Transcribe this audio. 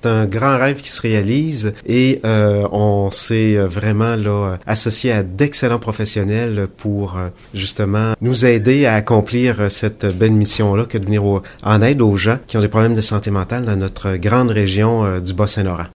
c'est un grand rêve qui se réalise et euh, on s'est vraiment là associé à d'excellents professionnels pour euh, justement nous aider à accomplir cette belle mission-là que de venir en aide aux gens qui ont des problèmes de santé mentale dans notre grande région euh, du Bas-Saint-Laurent.